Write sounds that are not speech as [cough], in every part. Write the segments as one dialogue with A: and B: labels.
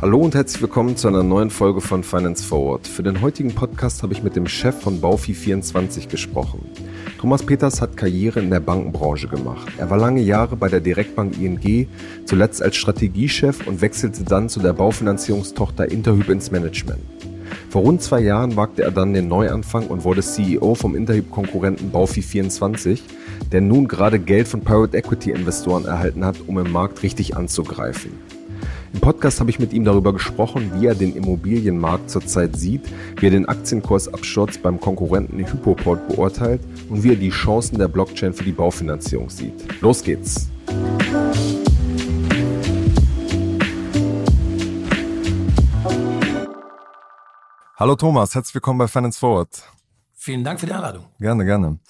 A: Hallo und herzlich willkommen zu einer neuen Folge von Finance Forward. Für den heutigen Podcast habe ich mit dem Chef von Baufi24 gesprochen. Thomas Peters hat Karriere in der Bankenbranche gemacht. Er war lange Jahre bei der Direktbank ING, zuletzt als Strategiechef und wechselte dann zu der Baufinanzierungstochter Interhyp ins Management. Vor rund zwei Jahren wagte er dann den Neuanfang und wurde CEO vom Interhyp-Konkurrenten Baufi24, der nun gerade Geld von Private Equity-Investoren erhalten hat, um im Markt richtig anzugreifen. Im Podcast habe ich mit ihm darüber gesprochen, wie er den Immobilienmarkt zurzeit sieht, wie er den Aktienkursabsturz beim Konkurrenten Hypoport beurteilt und wie er die Chancen der Blockchain für die Baufinanzierung sieht. Los geht's! Hallo Thomas, herzlich willkommen bei Finance Forward.
B: Vielen Dank für die Einladung.
A: Gerne, gerne.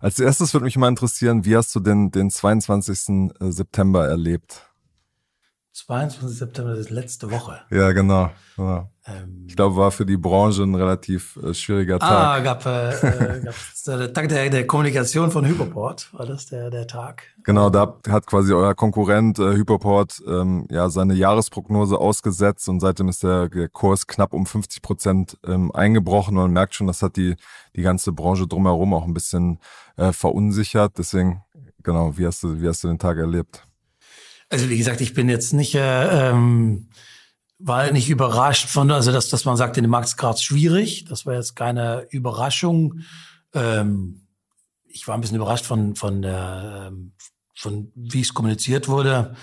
A: Als erstes würde mich mal interessieren, wie hast du denn den 22. September erlebt?
B: 22. September ist letzte Woche.
A: Ja, genau. genau. Ähm, ich glaube, war für die Branche ein relativ äh, schwieriger Tag.
B: Ah, gab, äh, [laughs] äh der Tag der, der, Kommunikation von Hyperport, war das der, der Tag?
A: Genau, da hat quasi euer Konkurrent äh, Hyperport ähm, ja seine Jahresprognose ausgesetzt und seitdem ist der, der Kurs knapp um 50 Prozent ähm, eingebrochen und man merkt schon, das hat die, die ganze Branche drumherum auch ein bisschen äh, verunsichert. Deswegen, genau, wie hast du, wie hast du den Tag erlebt?
B: Also wie gesagt, ich bin jetzt nicht, äh, ähm, war nicht überrascht von, also dass, dass man sagt, in dem Markt ist gerade schwierig. Das war jetzt keine Überraschung. Ähm, ich war ein bisschen überrascht von, von der, ähm, von wie es kommuniziert wurde.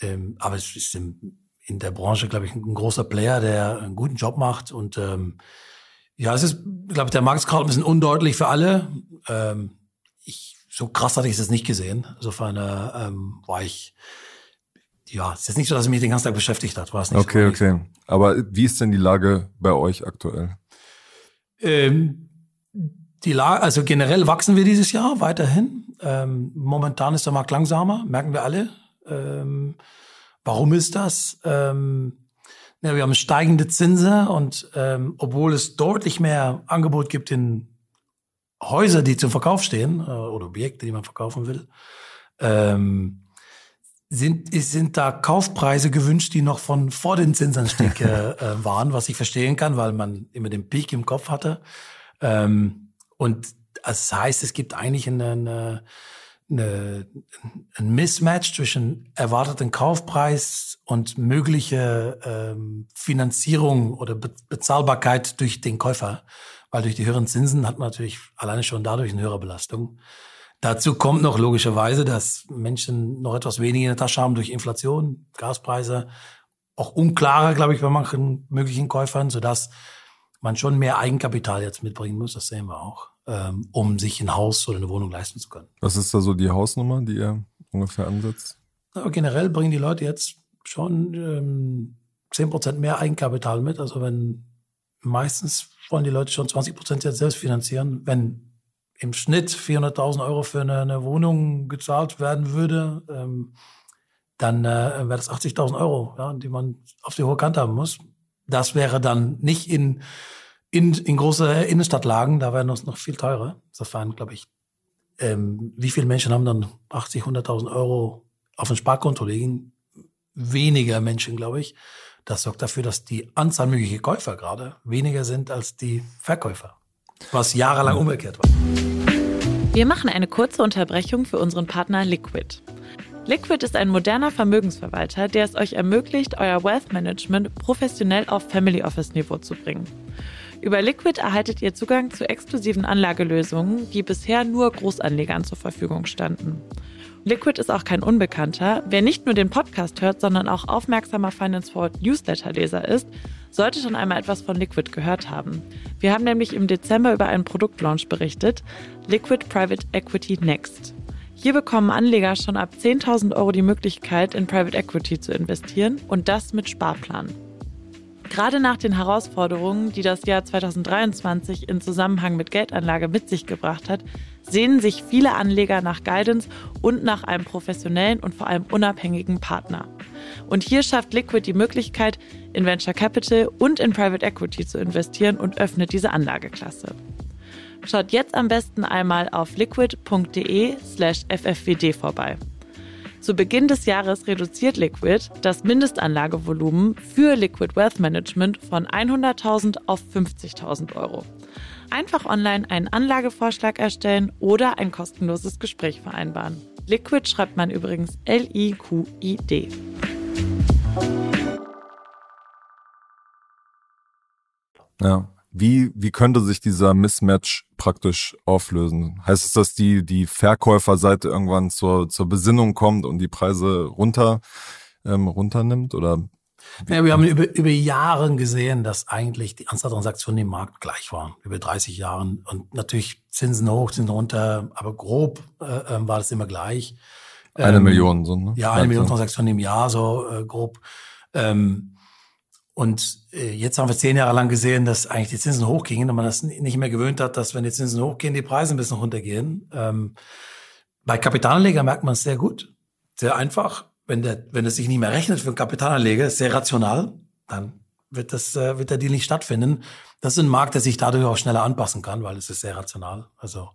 B: Ähm, aber es ist in, in der Branche, glaube ich, ein großer Player, der einen guten Job macht. Und ähm, ja, es ist, glaube ich, der Markt ist gerade ein bisschen undeutlich für alle. Ähm, ich, so krass hatte ich es jetzt nicht gesehen. Insofern äh, ähm, war ich ja, es ist nicht so, dass es mich den ganzen Tag beschäftigt hat, war es nicht.
A: Okay, so okay. Aber wie ist denn die Lage bei euch aktuell?
B: Ähm, die Lage, also generell wachsen wir dieses Jahr weiterhin. Ähm, momentan ist der Markt langsamer, merken wir alle. Ähm, warum ist das? Ähm, ja, wir haben steigende Zinsen und ähm, obwohl es deutlich mehr Angebot gibt in Häuser, die zum Verkauf stehen äh, oder Objekte, die man verkaufen will, ähm, sind, sind da Kaufpreise gewünscht, die noch von vor den Zinsanstieg äh, [laughs] äh, waren, was ich verstehen kann, weil man immer den Peak im Kopf hatte. Ähm, und das heißt, es gibt eigentlich eine, eine, eine, ein Mismatch zwischen erwarteten Kaufpreis und mögliche ähm, Finanzierung oder Be Bezahlbarkeit durch den Käufer. Weil durch die höheren Zinsen hat man natürlich alleine schon dadurch eine höhere Belastung. Dazu kommt noch logischerweise, dass Menschen noch etwas weniger in der Tasche haben durch Inflation, Gaspreise, auch unklarer, glaube ich, bei manchen möglichen Käufern, sodass man schon mehr Eigenkapital jetzt mitbringen muss, das sehen wir auch, ähm, um sich ein Haus oder eine Wohnung leisten zu können.
A: Was ist da so die Hausnummer, die ihr ungefähr ansetzt?
B: Aber generell bringen die Leute jetzt schon ähm, 10% mehr Eigenkapital mit. Also wenn meistens wollen die Leute schon 20% jetzt selbst finanzieren, wenn im Schnitt 400.000 Euro für eine, eine, Wohnung gezahlt werden würde, ähm, dann äh, wäre das 80.000 Euro, ja, die man auf die hohe Kante haben muss. Das wäre dann nicht in, in, in große Innenstadtlagen, da wäre es noch viel teurer. Insofern glaube ich, ähm, wie viele Menschen haben dann 80, 100.000 Euro auf ein Sparkonto liegen? Weniger Menschen, glaube ich. Das sorgt dafür, dass die Anzahl möglicher Käufer gerade weniger sind als die Verkäufer was jahrelang umgekehrt war.
C: Wir machen eine kurze Unterbrechung für unseren Partner Liquid. Liquid ist ein moderner Vermögensverwalter, der es euch ermöglicht, euer Wealth Management professionell auf Family Office Niveau zu bringen. Über Liquid erhaltet ihr Zugang zu exklusiven Anlagelösungen, die bisher nur Großanlegern zur Verfügung standen. Liquid ist auch kein Unbekannter. Wer nicht nur den Podcast hört, sondern auch aufmerksamer Finance Forward Newsletter-Leser ist, sollte schon einmal etwas von Liquid gehört haben. Wir haben nämlich im Dezember über einen Produktlaunch berichtet, Liquid Private Equity Next. Hier bekommen Anleger schon ab 10.000 Euro die Möglichkeit, in Private Equity zu investieren und das mit Sparplan. Gerade nach den Herausforderungen, die das Jahr 2023 in Zusammenhang mit Geldanlage mit sich gebracht hat, sehnen sich viele Anleger nach Guidance und nach einem professionellen und vor allem unabhängigen Partner. Und hier schafft Liquid die Möglichkeit, in Venture Capital und in Private Equity zu investieren und öffnet diese Anlageklasse. Schaut jetzt am besten einmal auf liquid.de slash ffwd vorbei. Zu Beginn des Jahres reduziert Liquid das Mindestanlagevolumen für Liquid Wealth Management von 100.000 auf 50.000 Euro. Einfach online einen Anlagevorschlag erstellen oder ein kostenloses Gespräch vereinbaren. Liquid schreibt man übrigens L-I-Q-I-D.
D: Ja. Wie, wie könnte sich dieser Mismatch praktisch auflösen? Heißt es, dass die, die Verkäuferseite irgendwann zur, zur Besinnung kommt und die Preise runter, ähm, runternimmt? Oder
B: ja, wir haben über, über Jahre gesehen, dass eigentlich die Anzahl Transaktionen im Markt gleich waren, über 30 Jahren. Und natürlich Zinsen hoch, Zinsen runter, aber grob äh, ähm, war das immer gleich.
D: Eine ähm, Million, so, ne?
B: Ja, eine Million Transaktionen im Jahr, so äh, grob. Ähm, und äh, jetzt haben wir zehn Jahre lang gesehen, dass eigentlich die Zinsen hochgingen und man das nicht mehr gewöhnt hat, dass wenn die Zinsen hochgehen, die Preise ein bisschen runtergehen. Ähm, bei Kapitalanleger merkt man es sehr gut, sehr einfach. Wenn der, wenn es sich nicht mehr rechnet für einen Kapitalanleger, sehr rational, dann wird das, äh, wird der Deal nicht stattfinden. Das ist ein Markt, der sich dadurch auch schneller anpassen kann, weil es ist sehr rational. Also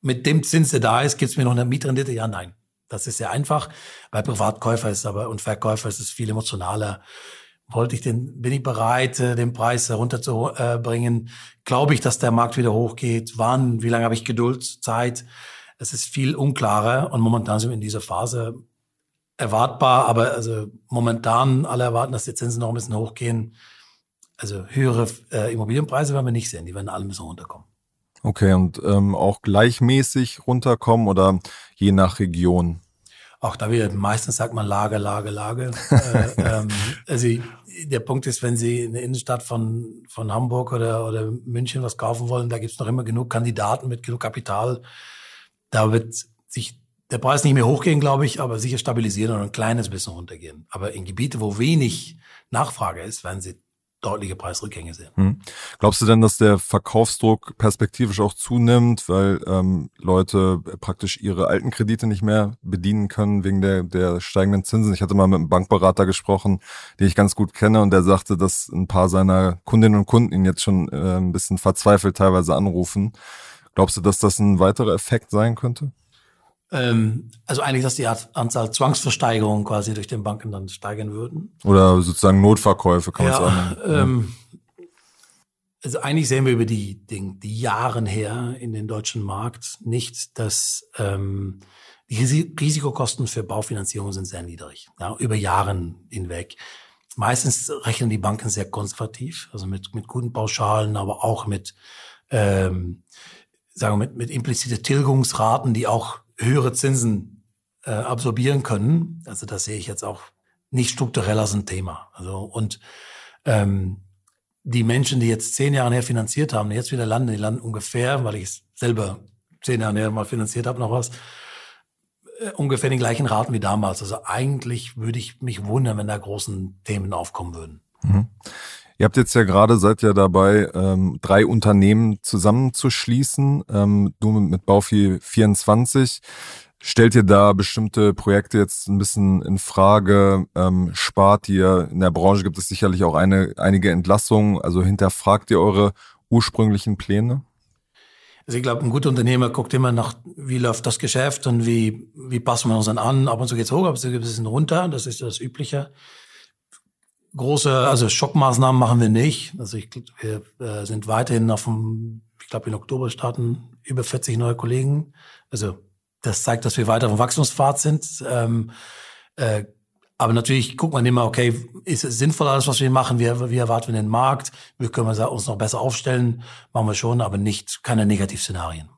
B: mit dem Zins, der da ist, gibt es mir noch eine Mietrendite? Ja, nein. Das ist sehr einfach. Bei Privatkäufer ist aber und Verkäufer ist es viel emotionaler wollte ich den, bin ich bereit, äh, den Preis herunterzubringen? Glaube ich, dass der Markt wieder hochgeht? Wann? Wie lange habe ich Geduld, Zeit? Es ist viel unklarer und momentan sind wir in dieser Phase erwartbar, aber also momentan alle erwarten, dass die Zinsen noch ein bisschen hochgehen. Also höhere äh, Immobilienpreise werden wir nicht sehen, die werden alle ein bisschen runterkommen.
D: Okay, und ähm, auch gleichmäßig runterkommen oder je nach Region?
B: Auch da wieder, meistens sagt man Lage, Lage, Lage. [laughs] äh, ähm, also der Punkt ist, wenn Sie in der Innenstadt von, von Hamburg oder, oder München was kaufen wollen, da gibt's noch immer genug Kandidaten mit genug Kapital. Da wird sich der Preis nicht mehr hochgehen, glaube ich, aber sicher stabilisieren und ein kleines bisschen runtergehen. Aber in Gebiete, wo wenig Nachfrage ist, werden Sie deutliche Preisrückgänge sehen. Hm.
D: Glaubst du denn, dass der Verkaufsdruck perspektivisch auch zunimmt, weil ähm, Leute praktisch ihre alten Kredite nicht mehr bedienen können wegen der, der steigenden Zinsen? Ich hatte mal mit einem Bankberater gesprochen, den ich ganz gut kenne, und der sagte, dass ein paar seiner Kundinnen und Kunden ihn jetzt schon äh, ein bisschen verzweifelt teilweise anrufen. Glaubst du, dass das ein weiterer Effekt sein könnte?
B: Ähm, also eigentlich, dass die Anzahl Zwangsversteigerungen quasi durch den Banken dann steigern würden.
D: Oder sozusagen Notverkäufe, kann ja, man sagen.
B: Ähm, also eigentlich sehen wir über die, die, die Jahren her in den deutschen Markt nicht, dass ähm, die Risikokosten für Baufinanzierung sind sehr niedrig, ja, über Jahren hinweg. Meistens rechnen die Banken sehr konservativ, also mit, mit guten Pauschalen, aber auch mit, ähm, sagen wir, mit, mit implizite Tilgungsraten, die auch höhere Zinsen äh, absorbieren können. Also das sehe ich jetzt auch nicht strukturell als ein Thema. Also und ähm, die Menschen, die jetzt zehn Jahre her finanziert haben, jetzt wieder landen, die landen ungefähr, weil ich es selber zehn Jahre her mal finanziert habe, noch was, äh, ungefähr den gleichen Raten wie damals. Also eigentlich würde ich mich wundern, wenn da großen Themen aufkommen würden. Mhm.
D: Ihr habt jetzt ja gerade, seid ja dabei, ähm, drei Unternehmen zusammenzuschließen. Ähm, du mit Baufi 24. Stellt ihr da bestimmte Projekte jetzt ein bisschen in Frage? Ähm, spart ihr? In der Branche gibt es sicherlich auch eine, einige Entlassungen. Also hinterfragt ihr eure ursprünglichen Pläne?
B: Also ich glaube, ein guter Unternehmer guckt immer nach, wie läuft das Geschäft und wie, wie passen wir uns dann an. Ab und zu geht's hoch, ab und zu geht es ein bisschen runter. Das ist das Übliche große, also Schockmaßnahmen machen wir nicht. Also ich, wir äh, sind weiterhin auf dem, ich glaube in Oktober starten über 40 neue Kollegen. Also das zeigt, dass wir weiter auf dem Wachstumspfad sind. Ähm, äh, aber natürlich guckt man immer, okay, ist es sinnvoll alles, was wir machen? Wie, wie erwarten wir den Markt? Wie können wir uns noch besser aufstellen? Machen wir schon, aber nicht keine Negativszenarien.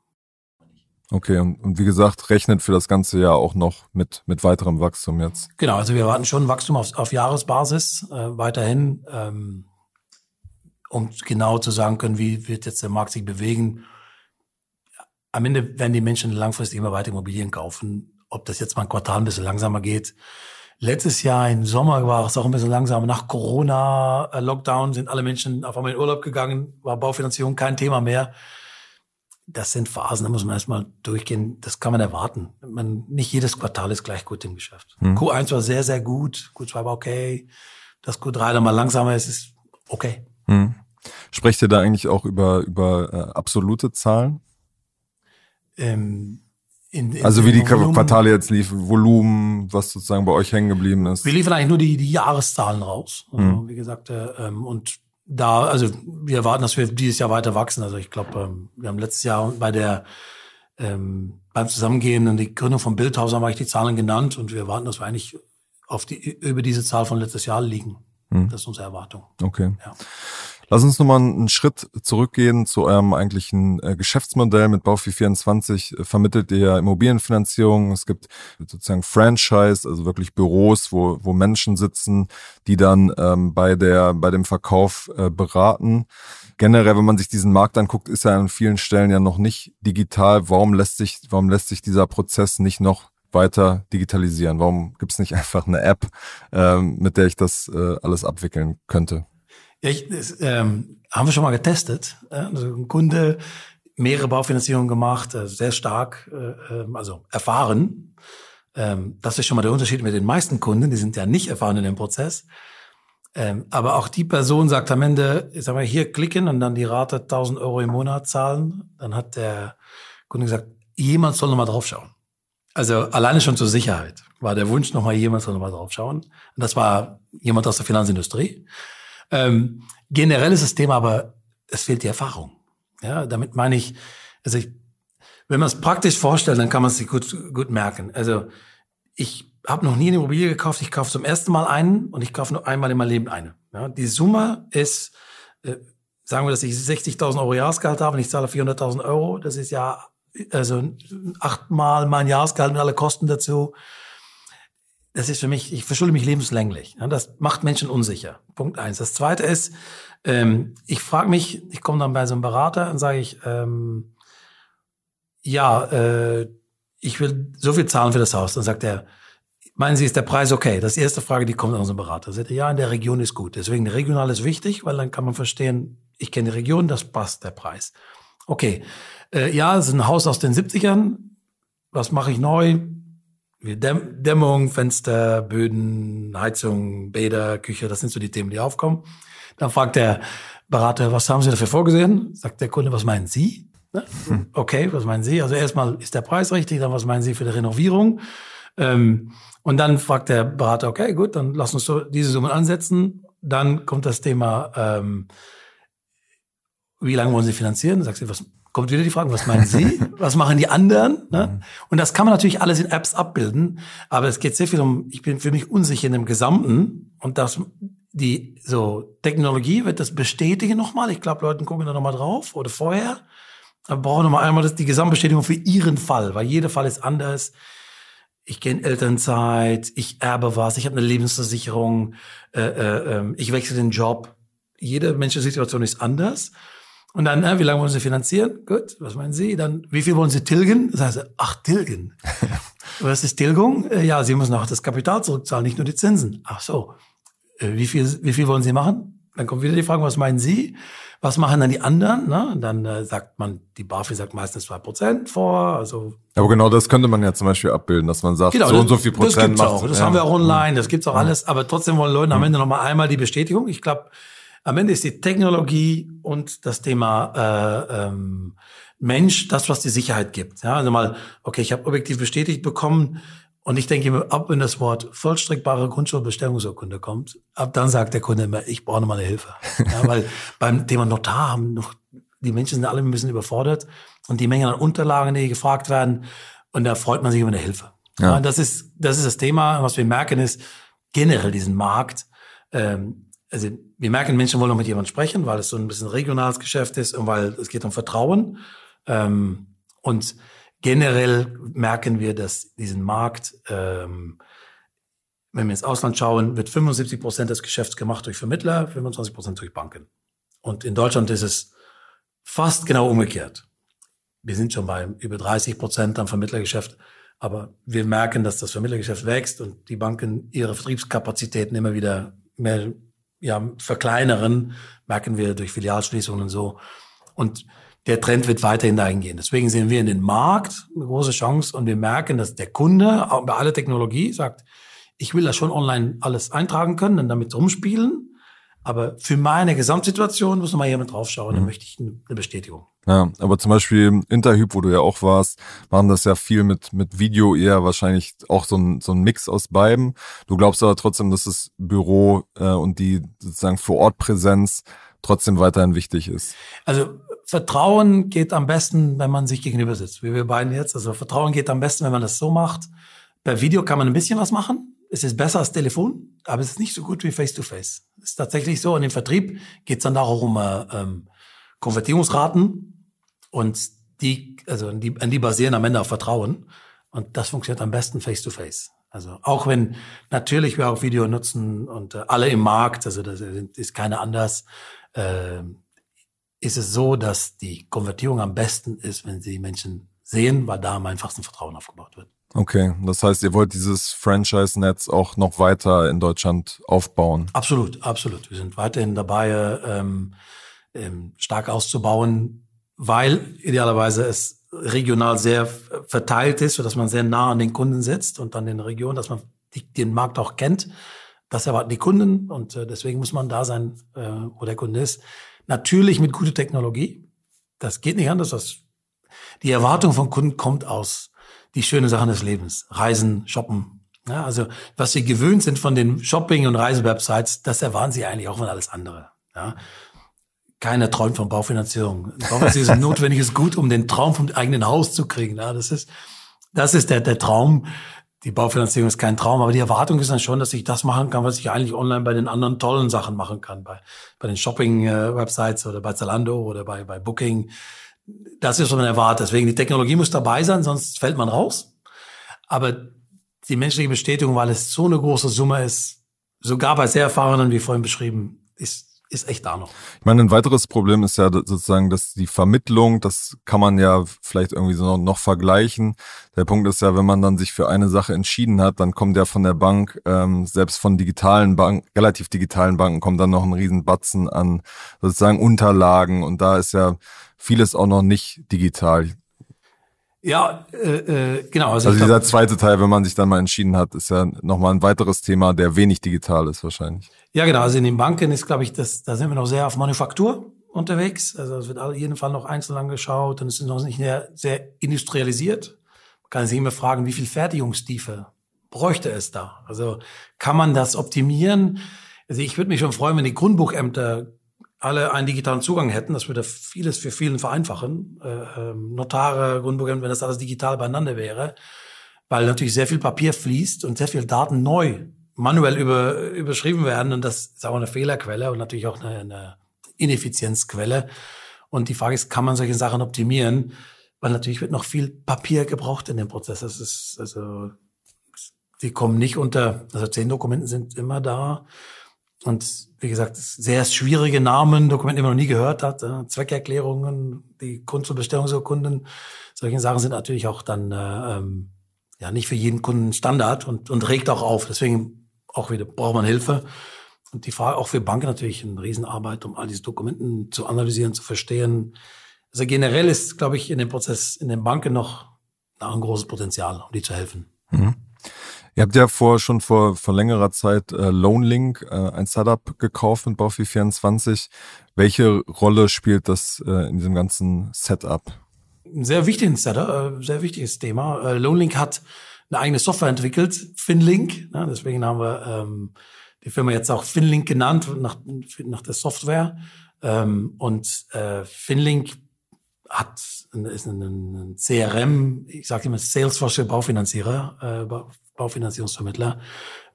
D: Okay, und, wie gesagt, rechnet für das ganze Jahr auch noch mit, mit weiterem Wachstum jetzt.
B: Genau, also wir erwarten schon Wachstum auf, auf Jahresbasis äh, weiterhin, ähm, um genau zu sagen können, wie wird jetzt der Markt sich bewegen. Am Ende werden die Menschen langfristig immer weiter Immobilien kaufen. Ob das jetzt mal ein Quartal ein bisschen langsamer geht. Letztes Jahr im Sommer war es auch ein bisschen langsamer. Nach Corona-Lockdown sind alle Menschen auf einmal in Urlaub gegangen, war Baufinanzierung kein Thema mehr das sind Phasen, da muss man erstmal durchgehen. Das kann man erwarten. Man, nicht jedes Quartal ist gleich gut im Geschäft. Hm. Q1 war sehr, sehr gut. Q2 war okay. Das Q3 dann mal langsamer ist, ist okay. Hm.
D: Sprecht ihr da eigentlich auch über, über äh, absolute Zahlen?
B: ähm,
A: in, in also wie die Volumen. Quartale jetzt liefen, Volumen, was sozusagen bei euch hängen geblieben ist.
B: Wir liefern eigentlich nur die, die Jahreszahlen raus. Also, mhm. Wie gesagt, äh, ähm, und da, also wir erwarten, dass wir dieses Jahr weiter wachsen. Also ich glaube, ähm, wir haben letztes Jahr bei der ähm, beim Zusammengehen und die Gründung von Bildhaus haben wir die Zahlen genannt und wir erwarten, dass wir eigentlich auf die, über diese Zahl von letztes Jahr liegen. Mhm. Das ist unsere Erwartung.
A: Okay. Ja. Lass uns nochmal einen Schritt zurückgehen zu eurem eigentlichen äh, Geschäftsmodell. Mit Baufi24 äh, vermittelt ihr Immobilienfinanzierung. Es gibt sozusagen Franchise, also wirklich Büros, wo, wo Menschen sitzen, die dann ähm, bei, der, bei dem Verkauf äh, beraten. Generell, wenn man sich diesen Markt anguckt, ist er an vielen Stellen ja noch nicht digital. Warum lässt sich, warum lässt sich dieser Prozess nicht noch weiter digitalisieren? Warum gibt es nicht [laughs] einfach eine App, ähm, mit der ich das äh, alles abwickeln könnte?
B: Ja, ich, das, ähm, haben wir schon mal getestet. Also ein Kunde, mehrere Baufinanzierungen gemacht, äh, sehr stark, äh, ähm, also erfahren. Ähm, das ist schon mal der Unterschied mit den meisten Kunden, die sind ja nicht erfahren in dem Prozess. Ähm, aber auch die Person sagt am Ende, ich sag mal, hier klicken und dann die Rate 1000 Euro im Monat zahlen. Dann hat der Kunde gesagt, jemand soll nochmal draufschauen. Also alleine schon zur Sicherheit war der Wunsch, nochmal jemand soll nochmal draufschauen. Und das war jemand aus der Finanzindustrie. Ähm, generell ist das Thema aber, es fehlt die Erfahrung. Ja, damit meine ich, also ich, wenn man es praktisch vorstellt, dann kann man es sich gut, gut merken. Also ich habe noch nie eine Immobilie gekauft, ich kaufe zum ersten Mal einen und ich kaufe nur einmal in meinem Leben eine. Ja, die Summe ist, äh, sagen wir, dass ich 60.000 Euro Jahresgehalt habe und ich zahle 400.000 Euro, das ist ja also achtmal mein Jahresgehalt mit alle Kosten dazu das ist für mich, ich verschulde mich lebenslänglich. das macht Menschen unsicher. Punkt eins. Das zweite ist, ähm, ich frage mich, ich komme dann bei so einem Berater und sage ich, ähm, ja, äh, ich will so viel zahlen für das Haus. Dann sagt er, meinen Sie, ist der Preis okay? Das ist die erste Frage, die kommt an unseren Berater. Sagt er, ja, in der Region ist gut. Deswegen regional ist wichtig, weil dann kann man verstehen, ich kenne die Region, das passt, der Preis. Okay, äh, ja, es ist ein Haus aus den 70ern. Was mache ich neu? Dämmung, Fenster, Böden, Heizung, Bäder, Küche, das sind so die Themen, die aufkommen. Dann fragt der Berater, was haben Sie dafür vorgesehen? Sagt der Kunde, was meinen Sie? Ne? Hm. Okay, was meinen Sie? Also erstmal ist der Preis richtig, dann was meinen Sie für die Renovierung? Ähm, und dann fragt der Berater, okay, gut, dann lass uns so diese Summen ansetzen. Dann kommt das Thema, ähm, wie lange wollen Sie finanzieren? Sagt sie, was kommt wieder die Frage, was meinen Sie? [laughs] was machen die anderen? Ne? Mhm. Und das kann man natürlich alles in Apps abbilden, aber es geht sehr viel um, ich bin für mich unsicher in dem Gesamten und das, die so Technologie wird das bestätigen nochmal. Ich glaube, Leute gucken da nochmal drauf oder vorher. Aber brauchen nochmal einmal das, die Gesamtbestätigung für ihren Fall, weil jeder Fall ist anders. Ich gehe in Elternzeit, ich erbe was, ich habe eine Lebensversicherung, äh, äh, ähm, ich wechsle den Job. Jede menschliche Situation ist anders. Und dann, äh, wie lange wollen Sie finanzieren? Gut, was meinen Sie? Dann, wie viel wollen Sie tilgen? Das heißt, ach, tilgen. [laughs] was ist Tilgung? Äh, ja, Sie müssen auch das Kapital zurückzahlen, nicht nur die Zinsen. Ach so. Äh, wie viel, wie viel wollen Sie machen? Dann kommt wieder die Frage, was meinen Sie? Was machen dann die anderen? Ne? Dann äh, sagt man, die BaFi sagt meistens zwei Prozent vor. Also
A: aber genau das könnte man ja zum Beispiel abbilden, dass man sagt, genau, so und so viel Prozent
B: das gibt's macht. Auch. Das ja. haben wir auch online, das gibt's auch alles. Aber trotzdem wollen Leute am Ende noch mal einmal die Bestätigung. Ich glaube, am Ende ist die Technologie und das Thema äh, ähm, Mensch das, was die Sicherheit gibt. Ja, also mal, okay, ich habe objektiv bestätigt bekommen und ich denke immer, ab wenn das Wort vollstreckbare Grundschulbestellungsurkunde kommt, ab dann sagt der Kunde immer, ich brauche nochmal eine Hilfe. Ja, weil [laughs] beim Thema Notar haben noch, die Menschen sind alle ein bisschen überfordert und die Menge an Unterlagen, die gefragt werden, und da freut man sich über eine Hilfe. Ja. ja das ist, das ist das Thema. Was wir merken ist, generell diesen Markt, ähm, also wir merken, Menschen wollen auch mit jemandem sprechen, weil es so ein bisschen regionales Geschäft ist und weil es geht um Vertrauen. Ähm, und generell merken wir, dass diesen Markt, ähm, wenn wir ins Ausland schauen, wird 75 Prozent des Geschäfts gemacht durch Vermittler, 25 Prozent durch Banken. Und in Deutschland ist es fast genau umgekehrt. Wir sind schon bei über 30 Prozent am Vermittlergeschäft, aber wir merken, dass das Vermittlergeschäft wächst und die Banken ihre Vertriebskapazitäten immer wieder mehr ja, verkleineren, merken wir durch Filialschließungen und so. Und der Trend wird weiterhin dahin gehen. Deswegen sehen wir in den Markt eine große Chance und wir merken, dass der Kunde auch bei aller Technologie sagt, ich will das schon online alles eintragen können und damit rumspielen. Aber für meine Gesamtsituation muss noch mal jemand draufschauen, mhm. dann möchte ich eine Bestätigung.
D: Ja, aber zum Beispiel Interhyp, wo du ja auch warst, machen das ja viel mit, mit Video eher wahrscheinlich auch so ein, so ein Mix aus beiden. Du glaubst aber trotzdem, dass das Büro äh, und die sozusagen vor Ort Präsenz trotzdem weiterhin wichtig ist.
B: Also Vertrauen geht am besten, wenn man sich gegenüber sitzt, wie wir beiden jetzt. Also Vertrauen geht am besten, wenn man das so macht. Per Video kann man ein bisschen was machen. Es ist besser als Telefon, aber es ist nicht so gut wie Face-to-Face. Es ist tatsächlich so. Und im Vertrieb geht es dann darum, äh, ähm, Konvertierungsraten und die, also an die, an die basieren am Ende auf Vertrauen. Und das funktioniert am besten Face-to-Face. Also auch wenn natürlich wir auch Video nutzen und äh, alle im Markt, also das ist keine anders, äh, ist es so, dass die Konvertierung am besten ist, wenn sie Menschen sehen, weil da am einfachsten Vertrauen aufgebaut wird.
D: Okay, das heißt, ihr wollt dieses Franchise-Netz auch noch weiter in Deutschland aufbauen?
B: Absolut, absolut. Wir sind weiterhin dabei, ähm, ähm, stark auszubauen, weil idealerweise es regional sehr verteilt ist, sodass man sehr nah an den Kunden sitzt und an den Regionen, dass man die, den Markt auch kennt. Das erwarten die Kunden und äh, deswegen muss man da sein, äh, wo der Kunde ist. Natürlich mit guter Technologie. Das geht nicht anders. Das, die Erwartung von Kunden kommt aus die schönen Sachen des Lebens. Reisen, shoppen. Ja, also was sie gewöhnt sind von den Shopping- und Reisewebsites, das erwarten sie eigentlich auch von alles andere. Ja. Keiner träumt von Baufinanzierung. Baufinanzierung ist ein notwendiges Gut, um den Traum vom eigenen Haus zu kriegen. Ja, das ist, das ist der, der Traum. Die Baufinanzierung ist kein Traum, aber die Erwartung ist dann schon, dass ich das machen kann, was ich eigentlich online bei den anderen tollen Sachen machen kann, bei, bei den Shopping-Websites oder bei Zalando oder bei, bei Booking. Das ist, was man erwartet. Deswegen, die Technologie muss dabei sein, sonst fällt man raus. Aber die menschliche Bestätigung, weil es so eine große Summe ist, sogar bei sehr erfahrenen, wie vorhin beschrieben, ist ist echt da noch.
D: Ich meine, ein weiteres Problem ist ja sozusagen, dass die Vermittlung, das kann man ja vielleicht irgendwie so noch, noch vergleichen. Der Punkt ist ja, wenn man dann sich für eine Sache entschieden hat, dann kommt ja von der Bank, ähm, selbst von digitalen Banken, relativ digitalen Banken, kommt dann noch ein Riesenbatzen an sozusagen Unterlagen und da ist ja vieles auch noch nicht digital.
B: Ja, äh, äh, genau.
D: Also, also dieser glaub, zweite Teil, wenn man sich dann mal entschieden hat, ist ja nochmal ein weiteres Thema, der wenig digital ist wahrscheinlich.
B: Ja, genau. Also in den Banken ist, glaube ich, das, da sind wir noch sehr auf Manufaktur unterwegs. Also es wird auf jeden Fall noch einzeln angeschaut und es ist noch nicht sehr, sehr industrialisiert. Man kann sich immer fragen, wie viel Fertigungstiefe bräuchte es da? Also kann man das optimieren? Also ich würde mich schon freuen, wenn die Grundbuchämter alle einen digitalen Zugang hätten, das würde vieles für vielen vereinfachen. Äh, ähm, Notare, Grundbuchämter, wenn das alles digital beieinander wäre, weil natürlich sehr viel Papier fließt und sehr viel Daten neu manuell über, überschrieben werden und das ist auch eine Fehlerquelle und natürlich auch eine, eine Ineffizienzquelle. Und die Frage ist, kann man solche Sachen optimieren? Weil natürlich wird noch viel Papier gebraucht in dem Prozess. Das ist, also, die kommen nicht unter, also zehn Dokumenten sind immer da. Und wie gesagt, sehr schwierige Namen, Dokumente, die man noch nie gehört hat, äh, Zweckerklärungen, die Grundbestellungsurkunden, solche Sachen sind natürlich auch dann äh, ähm, ja nicht für jeden Kunden Standard und, und regt auch auf. Deswegen auch wieder braucht man Hilfe. Und die Frage auch für Banken natürlich eine Riesenarbeit, um all diese Dokumenten zu analysieren, zu verstehen. Also generell ist, glaube ich, in dem Prozess in den Banken noch ein großes Potenzial, um die zu helfen. Mhm.
D: Ihr habt ja vor schon vor, vor längerer Zeit äh, Loanlink, äh, ein Startup gekauft mit Baufi24. Welche Rolle spielt das äh, in diesem ganzen Setup?
B: Sehr wichtiges Setup, äh, sehr wichtiges Thema. Äh, Loanlink hat eine eigene Software entwickelt, Finlink. Ja, deswegen haben wir ähm, die Firma jetzt auch Finlink genannt, nach, nach der Software. Ähm, und äh, Finlink hat ist ein, ein CRM, ich sage immer Salesforce für Baufinanzierer, äh, Baufinanzierungsvermittler,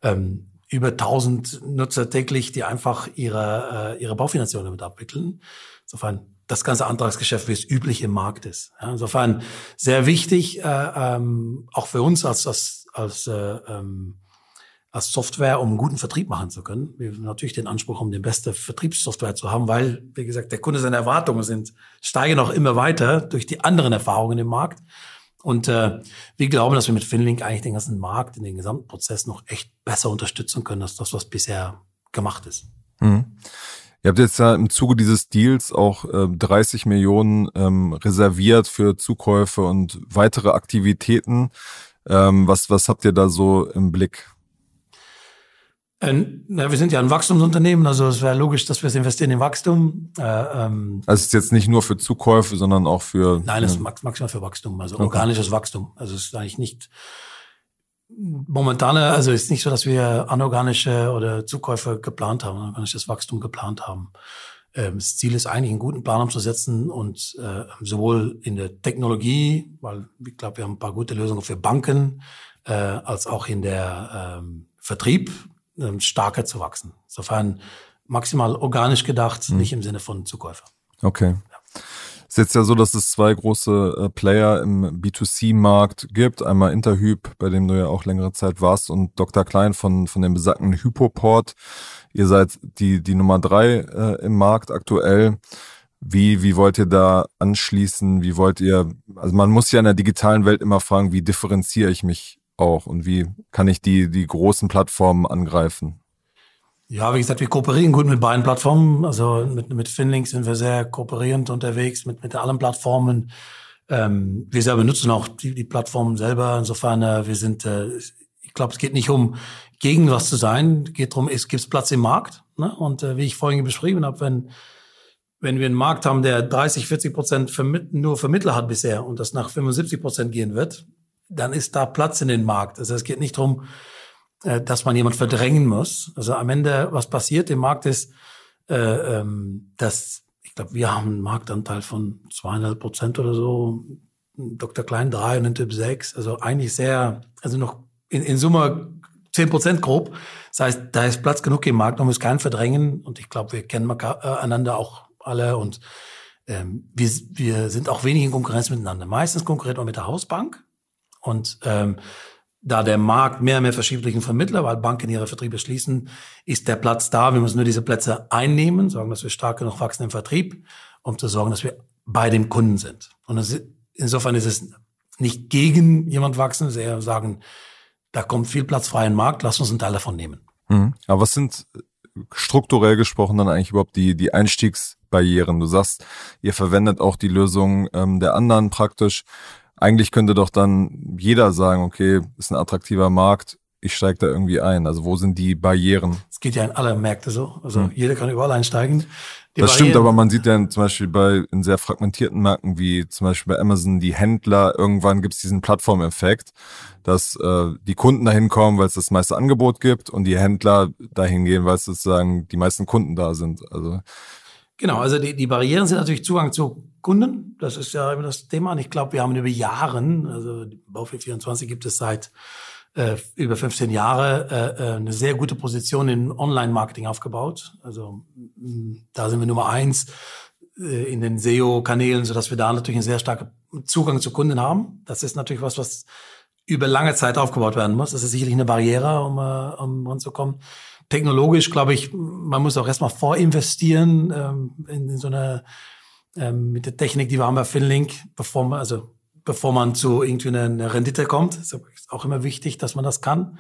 B: ähm, über 1000 Nutzer täglich, die einfach ihre, äh, ihre Baufinanzierung damit abwickeln. Insofern das ganze Antragsgeschäft, wie es üblich im Markt ist. Ja, insofern sehr wichtig, äh, ähm, auch für uns als, als, als, äh, ähm, als Software, um einen guten Vertrieb machen zu können. Wir haben natürlich den Anspruch, um die beste Vertriebssoftware zu haben, weil, wie gesagt, der Kunde seine Erwartungen sind, steigen auch immer weiter durch die anderen Erfahrungen im Markt. Und äh, wir glauben, dass wir mit Finlink eigentlich den ganzen Markt in den gesamten Prozess noch echt besser unterstützen können, als das, was bisher gemacht ist. Mhm.
D: Ihr habt jetzt ja im Zuge dieses Deals auch äh, 30 Millionen ähm, reserviert für Zukäufe und weitere Aktivitäten. Ähm, was, was habt ihr da so im Blick?
B: Äh, na, wir sind ja ein Wachstumsunternehmen, also es wäre logisch, dass wir es investieren in Wachstum.
D: Äh, ähm, also es ist jetzt nicht nur für Zukäufe, sondern auch für.
B: Nein, es ist maximal für Wachstum, also okay. organisches Wachstum. Also es ist eigentlich nicht momentane, also es ist nicht so, dass wir anorganische oder Zukäufe geplant haben, organisches Wachstum geplant haben. Ähm, das Ziel ist eigentlich, einen guten Plan umzusetzen und äh, sowohl in der Technologie, weil ich glaube, wir haben ein paar gute Lösungen für Banken, äh, als auch in der ähm, Vertrieb ähm, stärker zu wachsen. Insofern maximal organisch gedacht, mhm. nicht im Sinne von Zukäufer.
D: Okay. Ja. Es ist jetzt ja so, dass es zwei große äh, Player im B2C-Markt gibt. Einmal Interhyp, bei dem du ja auch längere Zeit warst, und Dr. Klein von, von dem besagten Hypoport. Ihr seid die, die Nummer drei äh, im Markt aktuell. Wie, wie wollt ihr da anschließen? Wie wollt ihr, also man muss ja in der digitalen Welt immer fragen, wie differenziere ich mich auch und wie kann ich die, die großen Plattformen angreifen?
B: Ja, wie gesagt, wir kooperieren gut mit beiden Plattformen. Also mit, mit Finlink sind wir sehr kooperierend unterwegs, mit, mit allen Plattformen. Ähm, wir selber nutzen auch die, die Plattformen selber. Insofern, äh, wir sind, äh, ich glaube, es geht nicht um gegen was zu sein. Es geht darum, es gibt Platz im Markt. Ne? Und äh, wie ich vorhin beschrieben habe, wenn, wenn wir einen Markt haben, der 30, 40 Prozent vermitt nur Vermittler hat bisher und das nach 75 Prozent gehen wird, dann ist da Platz in den Markt. Also es geht nicht darum, äh, dass man jemand verdrängen muss. Also am Ende, was passiert im Markt ist, äh, ähm, dass ich glaube, wir haben einen Marktanteil von zweieinhalb Prozent oder so, Dr. Klein drei und ein Typ sechs. Also eigentlich sehr, also noch in, in Summe zehn Prozent grob. Das heißt, da ist Platz genug im Markt, man muss keinen verdrängen. Und ich glaube, wir kennen äh, einander auch alle und ähm, wir, wir sind auch wenig in Konkurrenz miteinander. Meistens konkurriert man mit der Hausbank und ähm, da der Markt mehr und mehr verschiebt Richtung Vermittler, weil Banken ihre Vertriebe schließen, ist der Platz da. Wir müssen nur diese Plätze einnehmen, sorgen, dass wir stark genug wachsen im Vertrieb, um zu sorgen, dass wir bei dem Kunden sind. Und ist, insofern ist es nicht gegen jemand wachsen, eher sagen, da kommt viel Platz frei im Markt, lass uns einen Teil davon nehmen.
D: Mhm. Aber was sind strukturell gesprochen dann eigentlich überhaupt die, die Einstiegsbarrieren? Du sagst, ihr verwendet auch die Lösung ähm, der anderen praktisch eigentlich könnte doch dann jeder sagen, okay, ist ein attraktiver Markt, ich steige da irgendwie ein. Also wo sind die Barrieren?
B: Es geht ja in alle Märkte so. Also hm. jeder kann überall einsteigen.
D: Die das Barrieren, stimmt, aber man sieht ja zum Beispiel bei in sehr fragmentierten Märkten wie zum Beispiel bei Amazon die Händler, irgendwann gibt es diesen Plattformeffekt, dass äh, die Kunden dahin kommen, weil es das meiste Angebot gibt und die Händler dahin gehen, weil es sozusagen die meisten Kunden da sind. Also
B: Genau, also die, die Barrieren sind natürlich Zugang zu Kunden. Das ist ja immer das Thema. Und ich glaube, wir haben über Jahren, also Baufi 24 gibt es seit äh, über 15 Jahre, äh, äh, eine sehr gute Position in Online-Marketing aufgebaut. Also mh, da sind wir Nummer eins äh, in den SEO-Kanälen, sodass wir da natürlich einen sehr starken Zugang zu Kunden haben. Das ist natürlich was, was über lange Zeit aufgebaut werden muss. Das ist sicherlich eine Barriere, um, äh, um ranzukommen technologisch, glaube ich, man muss auch erstmal vorinvestieren ähm, in, in so eine ähm, mit der Technik, die wir haben bei Finlink, bevor man, also bevor man zu irgendwie eine, eine Rendite kommt. ist auch immer wichtig, dass man das kann.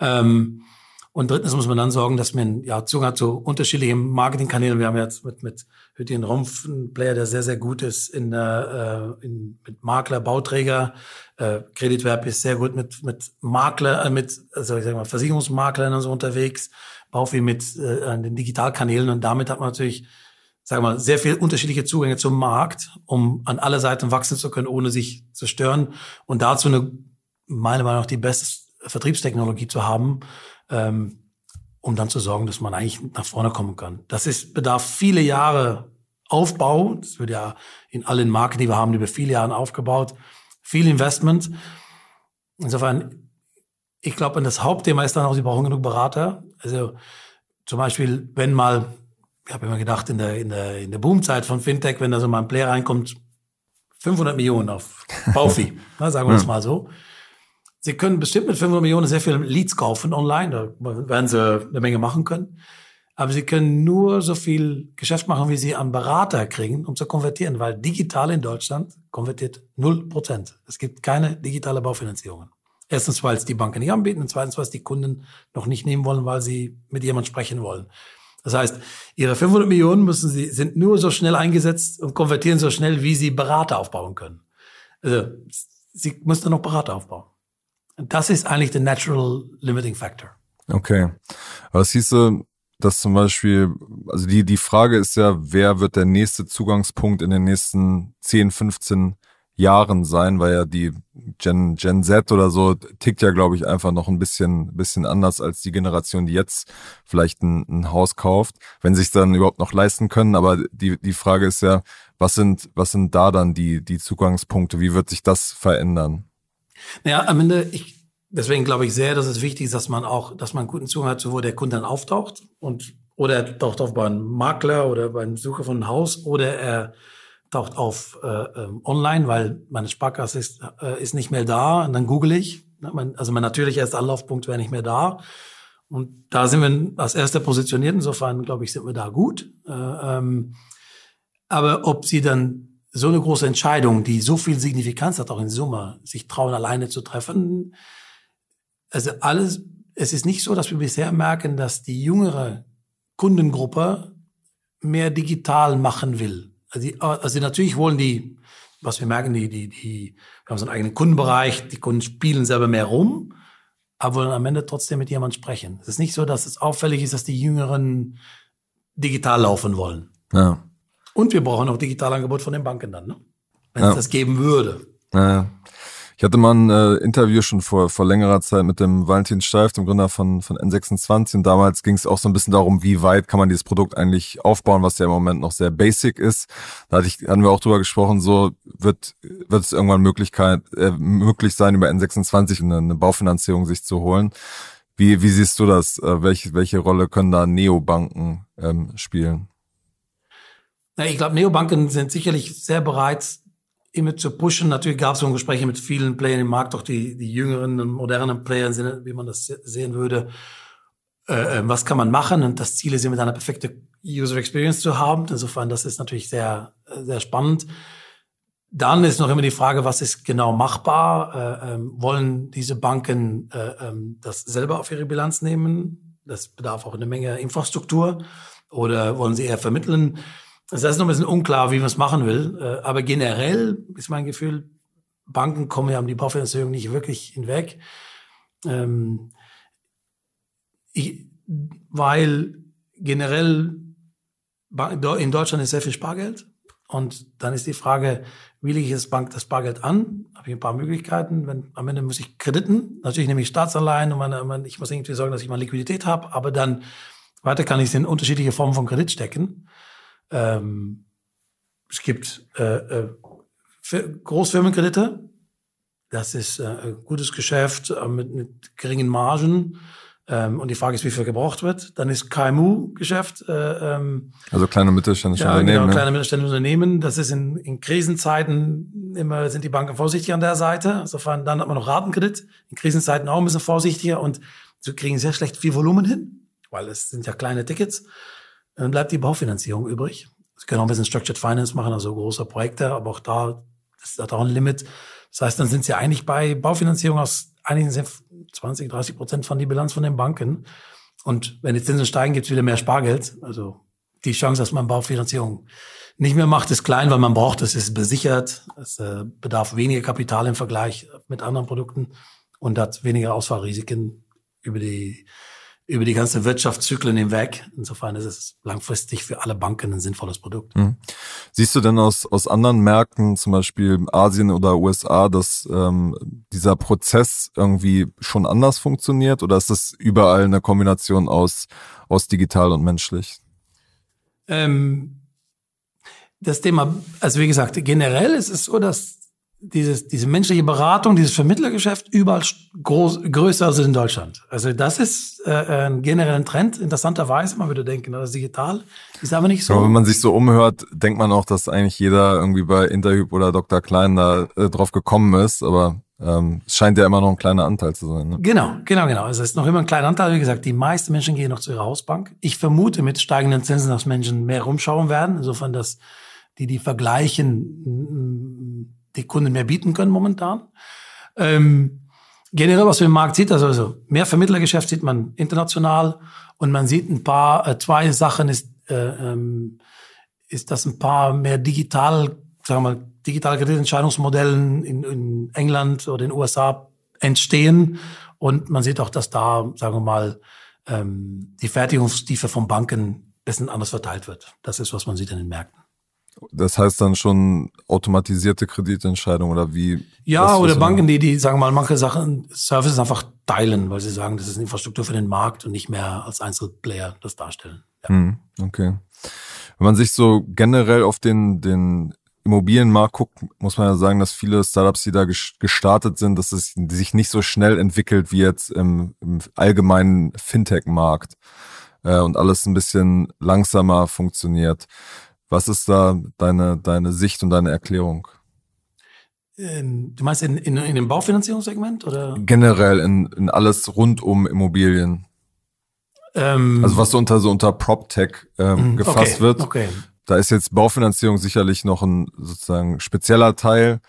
B: Ähm, und drittens muss man dann sorgen, dass man ja Zugang hat zu unterschiedlichen Marketingkanälen. Wir haben jetzt mit, mit Hüttin Rumpf einen Player, der sehr, sehr gut ist in, äh, in, mit Makler, Bauträger. Äh, Kreditwerb ist sehr gut mit, mit Makler, äh, mit, also ich sag mal, Versicherungsmaklern und so unterwegs. Baufi mit äh, an den Digitalkanälen und damit hat man natürlich, sagen wir mal, sehr viel unterschiedliche Zugänge zum Markt, um an alle Seiten wachsen zu können, ohne sich zu stören und dazu eine, meiner Meinung nach, die beste Vertriebstechnologie zu haben, ähm, um dann zu sorgen, dass man eigentlich nach vorne kommen kann. Das ist bedarf viele Jahre Aufbau. Das wird ja in allen Marken, die wir haben, über viele Jahre aufgebaut. Viel Investment. Insofern, ich glaube, das Hauptthema ist dann auch, sie brauchen genug Berater. Also zum Beispiel, wenn mal, ich habe immer gedacht, in der, in der, in der Boomzeit von Fintech, wenn da so mal ein Player reinkommt, 500 Millionen auf Baufi, [laughs] sagen wir es mal so. Sie können bestimmt mit 500 Millionen sehr viele Leads kaufen online, da werden Sie eine Menge machen können. Aber Sie können nur so viel Geschäft machen, wie Sie an Berater kriegen, um zu konvertieren, weil digital in Deutschland konvertiert 0%. Es gibt keine digitale Baufinanzierungen. Erstens, weil es die Banken nicht anbieten und zweitens, weil es die Kunden noch nicht nehmen wollen, weil sie mit jemand sprechen wollen. Das heißt, ihre 500 Millionen müssen sie, sind nur so schnell eingesetzt und konvertieren so schnell, wie sie Berater aufbauen können. Also, sie müssen noch Berater aufbauen. Das ist eigentlich der natural limiting factor.
D: Okay. Aber es hieße, dass zum Beispiel, also die, die Frage ist ja, wer wird der nächste Zugangspunkt in den nächsten 10, 15 Jahren sein, weil ja die Gen, Gen Z oder so tickt ja, glaube ich, einfach noch ein bisschen, bisschen anders als die Generation, die jetzt vielleicht ein, ein Haus kauft, wenn sich dann überhaupt noch leisten können. Aber die, die Frage ist ja, was sind, was sind da dann die, die Zugangspunkte? Wie wird sich das verändern?
B: Naja, am Ende, ich, deswegen glaube ich sehr, dass es wichtig ist, dass man auch, dass man einen guten Zugang hat, wo der Kunde dann auftaucht und oder er taucht auf bei einem Makler oder beim Sucher von einem Haus oder er taucht auf äh, ähm, online, weil meine Sparkasse ist, äh, ist nicht mehr da und dann google ich. Ne, also mein natürlicher erster Anlaufpunkt wäre nicht mehr da. Und da sind wir als erster positioniert. Insofern, glaube ich, sind wir da gut. Äh, ähm, aber ob sie dann so eine große Entscheidung, die so viel Signifikanz hat, auch in Summe, sich trauen, alleine zu treffen, also alles, es ist nicht so, dass wir bisher merken, dass die jüngere Kundengruppe mehr digital machen will. Also, die, also natürlich wollen die, was wir merken, die, die, die, wir haben so einen eigenen Kundenbereich, die Kunden spielen selber mehr rum, aber wollen am Ende trotzdem mit jemandem sprechen. Es ist nicht so, dass es auffällig ist, dass die Jüngeren digital laufen wollen.
D: Ja.
B: Und wir brauchen auch Digitalangebot von den Banken dann, ne? wenn ja. es das geben würde.
D: Ja. Ich hatte mal ein äh, Interview schon vor, vor längerer Zeit mit dem Valentin Steif, dem Gründer von, von N26. Und damals ging es auch so ein bisschen darum, wie weit kann man dieses Produkt eigentlich aufbauen, was ja im Moment noch sehr basic ist. Da hatte ich, hatten wir auch drüber gesprochen, so wird, wird es irgendwann Möglichkeit, äh, möglich sein, über N26 eine, eine Baufinanzierung sich zu holen. Wie, wie siehst du das? Äh, welche, welche Rolle können da Neobanken ähm, spielen?
B: Ja, ich glaube, Neobanken sind sicherlich sehr bereit, immer zu pushen. Natürlich gab es so Gespräche mit vielen Playern im Markt, auch die, die jüngeren und modernen Playern, wie man das sehen würde. Äh, äh, was kann man machen? Und das Ziel ist immer eine perfekte User Experience zu haben. Insofern, das ist natürlich sehr, sehr spannend. Dann ist noch immer die Frage, was ist genau machbar? Äh, ähm, wollen diese Banken äh, ähm, das selber auf ihre Bilanz nehmen? Das bedarf auch eine Menge Infrastruktur. Oder wollen sie eher vermitteln? Das ist noch ein bisschen unklar, wie man es machen will. Äh, aber generell ist mein Gefühl, Banken kommen ja um die Baufinanzierung nicht wirklich hinweg. Ähm, ich, weil generell in Deutschland ist sehr viel Spargeld. Und dann ist die Frage, wie lege ich das, Bank, das Bargeld an? Habe ich ein paar Möglichkeiten. Wenn, am Ende muss ich Krediten. Natürlich nehme ich Staatsanleihen und meine, ich muss irgendwie sorgen, dass ich mal Liquidität habe. Aber dann weiter kann ich es in unterschiedliche Formen von Kredit stecken. Ähm, es gibt äh, äh, Großfirmenkredite. Das ist äh, ein gutes Geschäft äh, mit, mit geringen Margen. Ähm, und die Frage ist, wie viel gebraucht wird. Dann ist KMU-Geschäft. Äh, ähm,
D: also kleine mittelständische
B: ja,
D: Unternehmen.
B: Genau,
D: ne?
B: kleine mittelständische Unternehmen. Das ist in, in Krisenzeiten immer sind die Banken vorsichtig an der Seite. Insofern dann hat man noch Ratenkredit. In Krisenzeiten auch ein bisschen vorsichtiger und sie kriegen sehr schlecht viel Volumen hin, weil es sind ja kleine Tickets. Dann bleibt die Baufinanzierung übrig. Sie können auch ein bisschen Structured Finance machen, also große Projekte, aber auch da ist da auch ein Limit. Das heißt, dann sind Sie eigentlich bei Baufinanzierung aus einigen 20, 30 Prozent von die Bilanz von den Banken. Und wenn die Zinsen steigen, gibt es wieder mehr Spargeld. Also die Chance, dass man Baufinanzierung nicht mehr macht, ist klein, weil man braucht es, ist besichert. Es äh, bedarf weniger Kapital im Vergleich mit anderen Produkten und hat weniger Ausfallrisiken über die über die ganze Wirtschaftszyklen hinweg. Insofern ist es langfristig für alle Banken ein sinnvolles Produkt. Mhm.
D: Siehst du denn aus, aus anderen Märkten, zum Beispiel Asien oder USA, dass ähm, dieser Prozess irgendwie schon anders funktioniert oder ist das überall eine Kombination aus, aus digital und menschlich?
B: Ähm, das Thema, also wie gesagt, generell ist es so, dass dieses, diese menschliche Beratung, dieses Vermittlergeschäft überall groß, größer als in Deutschland. Also das ist äh, ein genereller Trend. Interessanterweise, man würde denken, das ist digital. Ist aber nicht so.
D: Aber wenn man sich so umhört, denkt man auch, dass eigentlich jeder irgendwie bei Interhyp oder Dr. Klein da äh, drauf gekommen ist. Aber ähm, es scheint ja immer noch ein kleiner Anteil zu sein. Ne?
B: Genau, genau, genau. Also es ist noch immer ein kleiner Anteil. Wie gesagt, die meisten Menschen gehen noch zu ihrer Hausbank. Ich vermute mit steigenden Zinsen, dass Menschen mehr rumschauen werden. Insofern, dass die die vergleichen die Kunden mehr bieten können momentan. Ähm, generell, was man im Markt sieht, also, also mehr Vermittlergeschäft sieht man international und man sieht ein paar, äh, zwei Sachen ist, äh, ähm, ist, dass ein paar mehr digital, sagen wir mal, digitale Kreditentscheidungsmodellen in, in England oder in den USA entstehen und man sieht auch, dass da, sagen wir mal, ähm, die Fertigungstiefe von Banken bisschen anders verteilt wird. Das ist, was man sieht in den Märkten.
D: Das heißt dann schon automatisierte Kreditentscheidungen oder wie?
B: Ja, oder Banken, die, die sagen mal manche Sachen, Services einfach teilen, weil sie sagen, das ist Infrastruktur für den Markt und nicht mehr als Einzelplayer das darstellen.
D: Ja. Hm, okay. Wenn man sich so generell auf den, den Immobilienmarkt guckt, muss man ja sagen, dass viele Startups, die da gestartet sind, dass es sich nicht so schnell entwickelt wie jetzt im, im allgemeinen Fintech-Markt äh, und alles ein bisschen langsamer funktioniert. Was ist da deine, deine Sicht und deine Erklärung?
B: Ähm, du meinst in, in, in dem Baufinanzierungssegment oder?
D: Generell in, in alles rund um Immobilien. Ähm, also was so unter so unter PropTech ähm, mhm, gefasst okay, wird. Okay. Da ist jetzt Baufinanzierung sicherlich noch ein sozusagen spezieller Teil.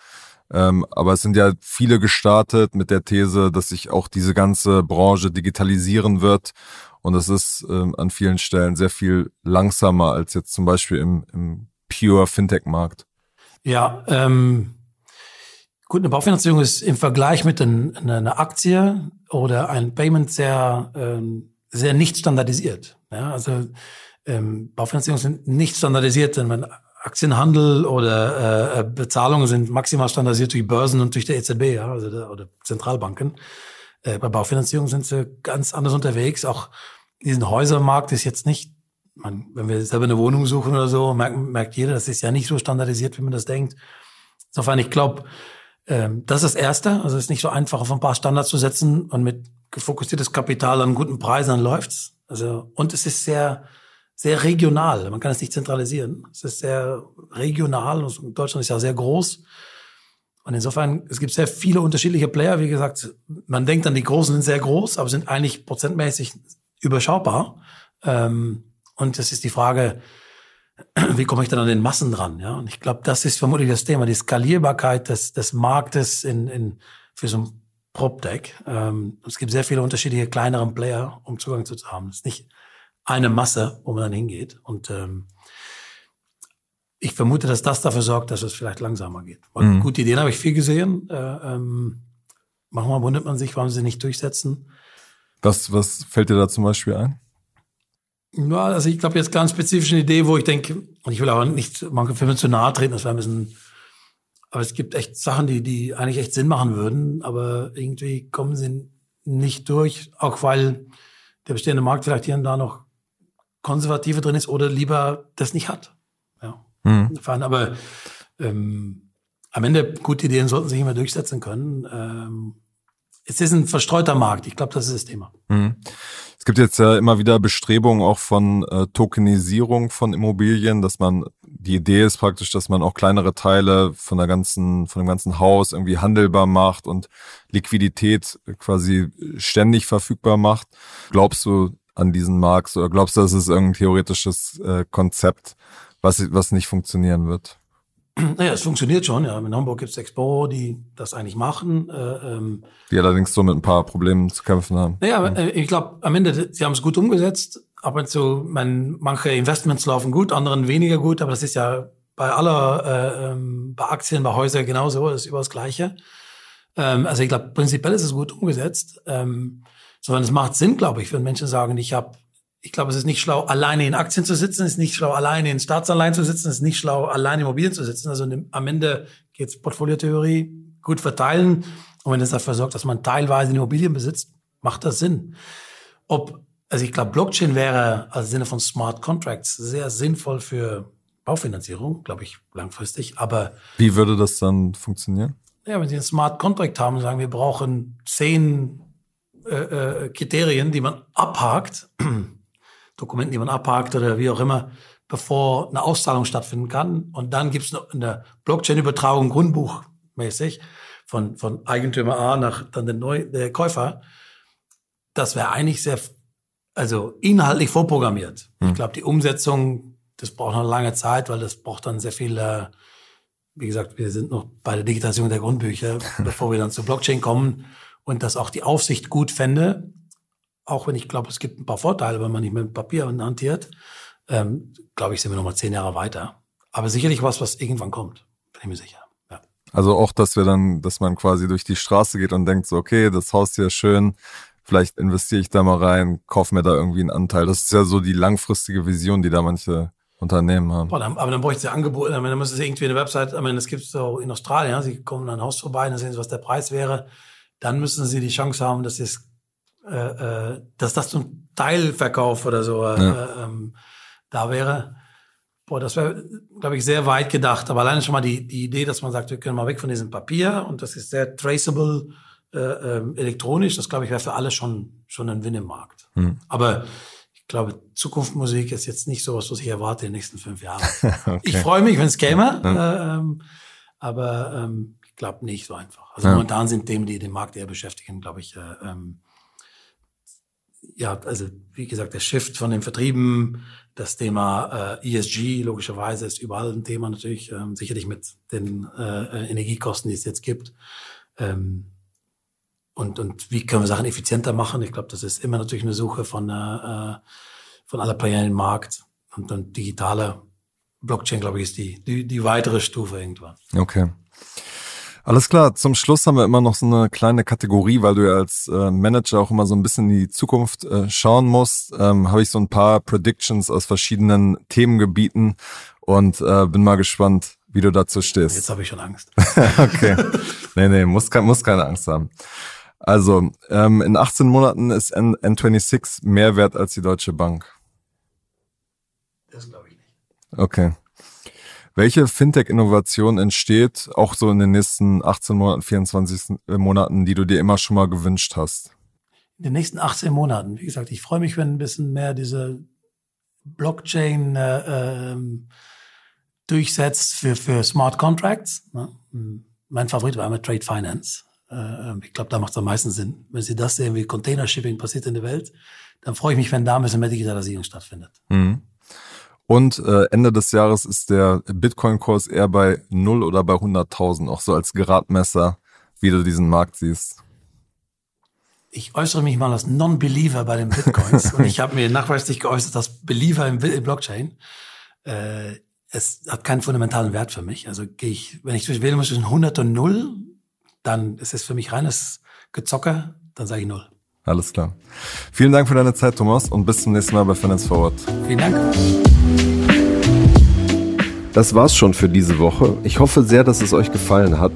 D: Ähm, aber es sind ja viele gestartet mit der These, dass sich auch diese ganze Branche digitalisieren wird. Und es ist ähm, an vielen Stellen sehr viel langsamer als jetzt zum Beispiel im, im pure Fintech-Markt.
B: Ja, ähm, gut, eine Baufinanzierung ist im Vergleich mit ein, einer Aktie oder ein Payment sehr, ähm, sehr nicht standardisiert. Ja, also ähm, Baufinanzierungen sind nicht standardisiert, denn wenn Aktienhandel oder äh, äh, Bezahlungen sind maximal standardisiert durch Börsen und durch der EZB, ja, also der, oder Zentralbanken. Äh, bei Baufinanzierung sind sie ganz anders unterwegs. Auch diesen Häusermarkt ist jetzt nicht, man, wenn wir selber eine Wohnung suchen oder so, merkt, merkt jeder, das ist ja nicht so standardisiert, wie man das denkt. Insofern, ich glaube, ähm, das ist das Erste. Also es ist nicht so einfach, auf ein paar Standards zu setzen und mit gefokussiertes Kapital an guten Preisen läuft's. Also und es ist sehr sehr regional. Man kann es nicht zentralisieren. Es ist sehr regional und Deutschland ist ja sehr groß. Und insofern, es gibt sehr viele unterschiedliche Player. Wie gesagt, man denkt dann, die Großen sind sehr groß, aber sind eigentlich prozentmäßig überschaubar. Ähm, und das ist die Frage, [clears throat] wie komme ich dann an den Massen dran? Ja, und ich glaube, das ist vermutlich das Thema, die Skalierbarkeit des, des Marktes in, in, für so ein PropTech. Ähm, es gibt sehr viele unterschiedliche kleineren Player, um Zugang zu haben. Es ist nicht eine Masse, wo man dann hingeht. Und ähm, ich vermute, dass das dafür sorgt, dass es vielleicht langsamer geht. Weil mhm. gute Ideen habe ich viel gesehen. Äh, ähm, manchmal wundert man sich, warum sie nicht durchsetzen.
D: Was, was fällt dir da zum Beispiel ein?
B: Ja, also ich glaube jetzt ganz spezifische Idee, wo ich denke, und ich will aber nicht manche Filme zu nahe treten, das wäre ein bisschen, aber es gibt echt Sachen, die, die eigentlich echt Sinn machen würden, aber irgendwie kommen sie nicht durch, auch weil der bestehende Markt vielleicht hier und da noch konservative drin ist oder lieber das nicht hat. Ja. Mhm. Aber ähm, am Ende gute Ideen sollten sich immer durchsetzen können. Ähm, es ist ein verstreuter Markt. Ich glaube, das ist das Thema. Mhm.
D: Es gibt jetzt ja immer wieder Bestrebungen auch von äh, Tokenisierung von Immobilien, dass man die Idee ist praktisch, dass man auch kleinere Teile von der ganzen von dem ganzen Haus irgendwie handelbar macht und Liquidität quasi ständig verfügbar macht. Glaubst du, an diesen Markt? Oder glaubst du, das ist irgendein theoretisches äh, Konzept, was, was nicht funktionieren wird?
B: Naja, es funktioniert schon. Ja. In Hamburg gibt es Expo, die das eigentlich machen. Äh, ähm,
D: die allerdings so mit ein paar Problemen zu kämpfen haben.
B: Naja, ja. Äh, ich glaube, am Ende, sie haben es gut umgesetzt. Aber so, man, manche Investments laufen gut, anderen weniger gut. Aber das ist ja bei aller, äh, ähm, bei Aktien, bei Häusern genauso. Das ist über das Gleiche. Ähm, also ich glaube, prinzipiell ist es gut umgesetzt. Ähm, sondern es macht Sinn, glaube ich, wenn Menschen sagen, ich habe, ich glaube, es ist nicht schlau, alleine in Aktien zu sitzen, es ist nicht schlau, alleine in Staatsanleihen zu sitzen, es ist nicht schlau, alleine in Immobilien zu sitzen. Also am Ende geht's Portfoliotheorie, gut verteilen. Und wenn es dafür sorgt, dass man teilweise Immobilien besitzt, macht das Sinn. Ob, also ich glaube, Blockchain wäre als Sinne von Smart Contracts sehr sinnvoll für Baufinanzierung, glaube ich, langfristig. Aber
D: wie würde das dann funktionieren?
B: Ja, wenn Sie einen Smart Contract haben und sagen, wir brauchen zehn äh, äh, Kriterien, die man abhakt, [clears throat] Dokumenten, die man abhakt oder wie auch immer, bevor eine Auszahlung stattfinden kann. Und dann gibt es eine Blockchain-Übertragung grundbuchmäßig von, von Eigentümer A nach dann der, Neu der Käufer. Das wäre eigentlich sehr, also inhaltlich vorprogrammiert. Hm. Ich glaube, die Umsetzung, das braucht noch lange Zeit, weil das braucht dann sehr viel, äh, wie gesagt, wir sind noch bei der Digitalisierung der Grundbücher, [laughs] bevor wir dann zur Blockchain kommen und dass auch die Aufsicht gut fände, auch wenn ich glaube, es gibt ein paar Vorteile, wenn man nicht mit Papier hantiert, ähm, glaube ich, sind wir noch mal zehn Jahre weiter. Aber sicherlich was, was irgendwann kommt, bin ich mir sicher. Ja.
D: Also auch, dass wir dann, dass man quasi durch die Straße geht und denkt so, okay, das Haus hier ist schön, vielleicht investiere ich da mal rein, kaufe mir da irgendwie einen Anteil. Das ist ja so die langfristige Vision, die da manche Unternehmen haben.
B: Boah, dann, aber dann bräuchte sie Angebote, dann müsste sie irgendwie eine Website, ich meine, das gibt es so in Australien, ja, sie kommen an ein Haus vorbei, dann sehen sie, was der Preis wäre. Dann müssen sie die Chance haben, dass, es, äh, äh, dass das zum Teilverkauf oder so äh, ja. ähm, da wäre. Boah, das wäre, glaube ich, sehr weit gedacht. Aber alleine schon mal die, die Idee, dass man sagt, wir können mal weg von diesem Papier und das ist sehr traceable äh, äh, elektronisch, das glaube ich wäre für alle schon, schon ein Win im Markt. Hm. Aber ich glaube, Zukunftsmusik ist jetzt nicht so was, was ich erwarte in den nächsten fünf Jahren. [laughs] okay. Ich freue mich, wenn es käme, ja. ähm, aber ähm, glaube nicht so einfach. Also ja. momentan sind Themen, die den Markt eher beschäftigen, glaube ich, äh, ähm, ja, also wie gesagt, der Shift von den Vertrieben, das Thema äh, ESG logischerweise ist überall ein Thema natürlich, ähm, sicherlich mit den äh, Energiekosten, die es jetzt gibt. Ähm, und, und wie können wir Sachen effizienter machen? Ich glaube, das ist immer natürlich eine Suche von, äh, von aller Player im Markt. Und dann digitale Blockchain, glaube ich, ist die, die, die weitere Stufe irgendwann.
D: Okay. Alles klar, zum Schluss haben wir immer noch so eine kleine Kategorie, weil du ja als äh, Manager auch immer so ein bisschen in die Zukunft äh, schauen musst. Ähm, Habe ich so ein paar Predictions aus verschiedenen Themengebieten und äh, bin mal gespannt, wie du dazu stehst.
B: Jetzt habe ich schon Angst. [laughs]
D: okay. Nee, nee, muss, muss keine Angst haben. Also, ähm, in 18 Monaten ist N N26 mehr wert als die Deutsche Bank.
B: Das glaube ich nicht.
D: Okay. Welche Fintech-Innovation entsteht auch so in den nächsten 18 Monaten, 24 äh, Monaten, die du dir immer schon mal gewünscht hast?
B: In den nächsten 18 Monaten, wie gesagt, ich freue mich, wenn ein bisschen mehr diese Blockchain äh, ähm, durchsetzt für, für Smart Contracts. Ne? Mein Favorit war immer Trade Finance. Äh, ich glaube, da macht es am meisten Sinn. Wenn Sie das sehen, wie Container Shipping passiert in der Welt, dann freue ich mich, wenn da ein bisschen mehr Digitalisierung stattfindet.
D: Mhm. Und äh, Ende des Jahres ist der Bitcoin-Kurs eher bei 0 oder bei 100.000, auch so als Gradmesser, wie du diesen Markt siehst.
B: Ich äußere mich mal als Non-Believer bei den Bitcoins [laughs] und ich habe mir nachweislich geäußert, dass Believer im Blockchain. Äh, es hat keinen fundamentalen Wert für mich. Also gehe ich, wenn ich wählen muss zwischen 100 und 0, dann ist es für mich reines Gezocke, dann sage ich null.
D: Alles klar. Vielen Dank für deine Zeit, Thomas, und bis zum nächsten Mal bei Finance Forward.
B: Vielen Dank.
A: Das war's schon für diese Woche. Ich hoffe sehr, dass es euch gefallen hat.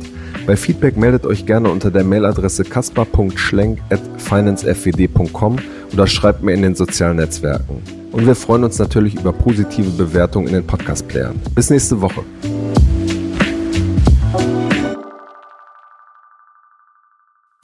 A: Bei Feedback meldet euch gerne unter der Mailadresse kaspar.schlenk.financefwd.com oder schreibt mir in den sozialen Netzwerken. Und wir freuen uns natürlich über positive Bewertungen in den Podcast-Playern. Bis nächste Woche.